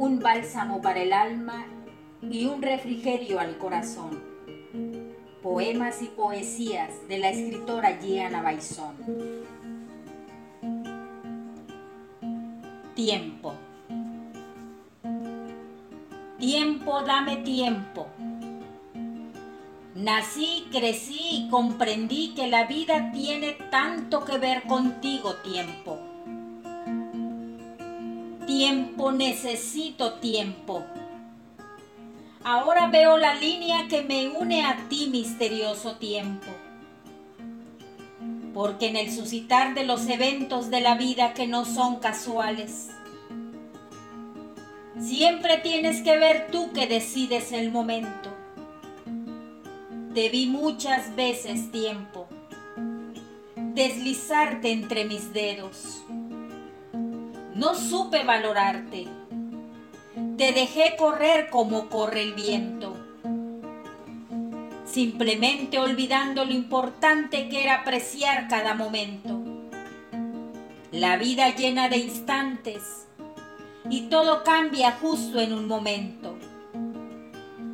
un bálsamo para el alma y un refrigerio al corazón. Poemas y poesías de la escritora Gianna Baizón. Tiempo. Tiempo, dame tiempo. Nací, crecí y comprendí que la vida tiene tanto que ver contigo, tiempo. Tiempo, necesito tiempo. Ahora veo la línea que me une a ti, misterioso tiempo. Porque en el suscitar de los eventos de la vida que no son casuales, siempre tienes que ver tú que decides el momento. Te vi muchas veces tiempo deslizarte entre mis dedos. No supe valorarte te dejé correr como corre el viento, simplemente olvidando lo importante que era apreciar cada momento. La vida llena de instantes y todo cambia justo en un momento.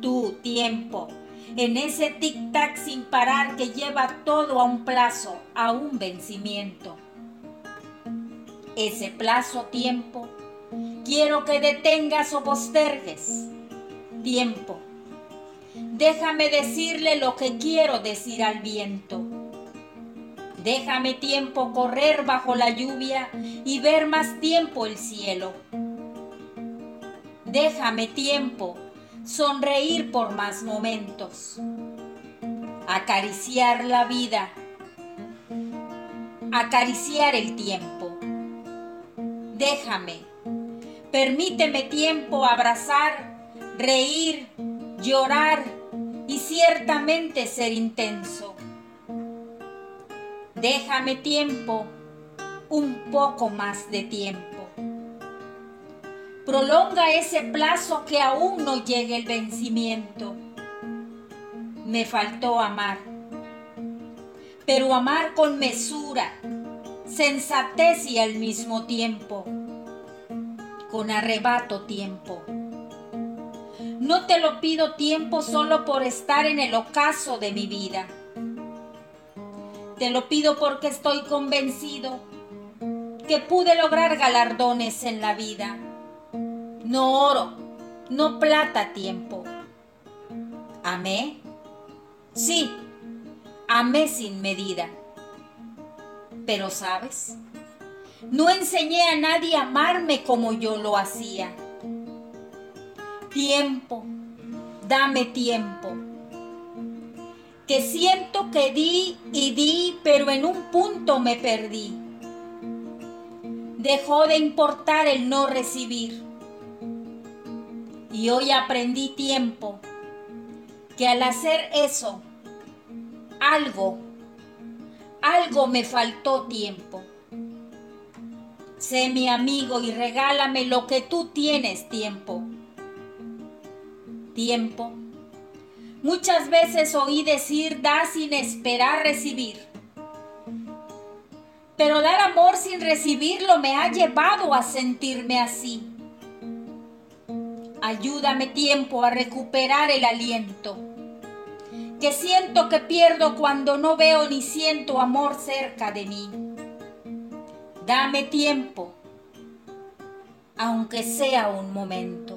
Tu tiempo, en ese tic-tac sin parar que lleva todo a un plazo, a un vencimiento. Ese plazo tiempo Quiero que detengas o postergues. Tiempo. Déjame decirle lo que quiero decir al viento. Déjame tiempo correr bajo la lluvia y ver más tiempo el cielo. Déjame tiempo sonreír por más momentos. Acariciar la vida. Acariciar el tiempo. Déjame Permíteme tiempo abrazar, reír, llorar y ciertamente ser intenso. Déjame tiempo, un poco más de tiempo. Prolonga ese plazo que aún no llegue el vencimiento. Me faltó amar, pero amar con mesura, sensatez y al mismo tiempo con arrebato tiempo. No te lo pido tiempo solo por estar en el ocaso de mi vida. Te lo pido porque estoy convencido que pude lograr galardones en la vida. No oro, no plata tiempo. ¿Amé? Sí, amé sin medida. Pero sabes, no enseñé a nadie a amarme como yo lo hacía. Tiempo, dame tiempo. Que siento que di y di, pero en un punto me perdí. Dejó de importar el no recibir. Y hoy aprendí tiempo, que al hacer eso, algo, algo me faltó tiempo. Sé mi amigo y regálame lo que tú tienes tiempo. Tiempo. Muchas veces oí decir da sin esperar recibir. Pero dar amor sin recibirlo me ha llevado a sentirme así. Ayúdame tiempo a recuperar el aliento. Que siento que pierdo cuando no veo ni siento amor cerca de mí. Dame tiempo, aunque sea un momento.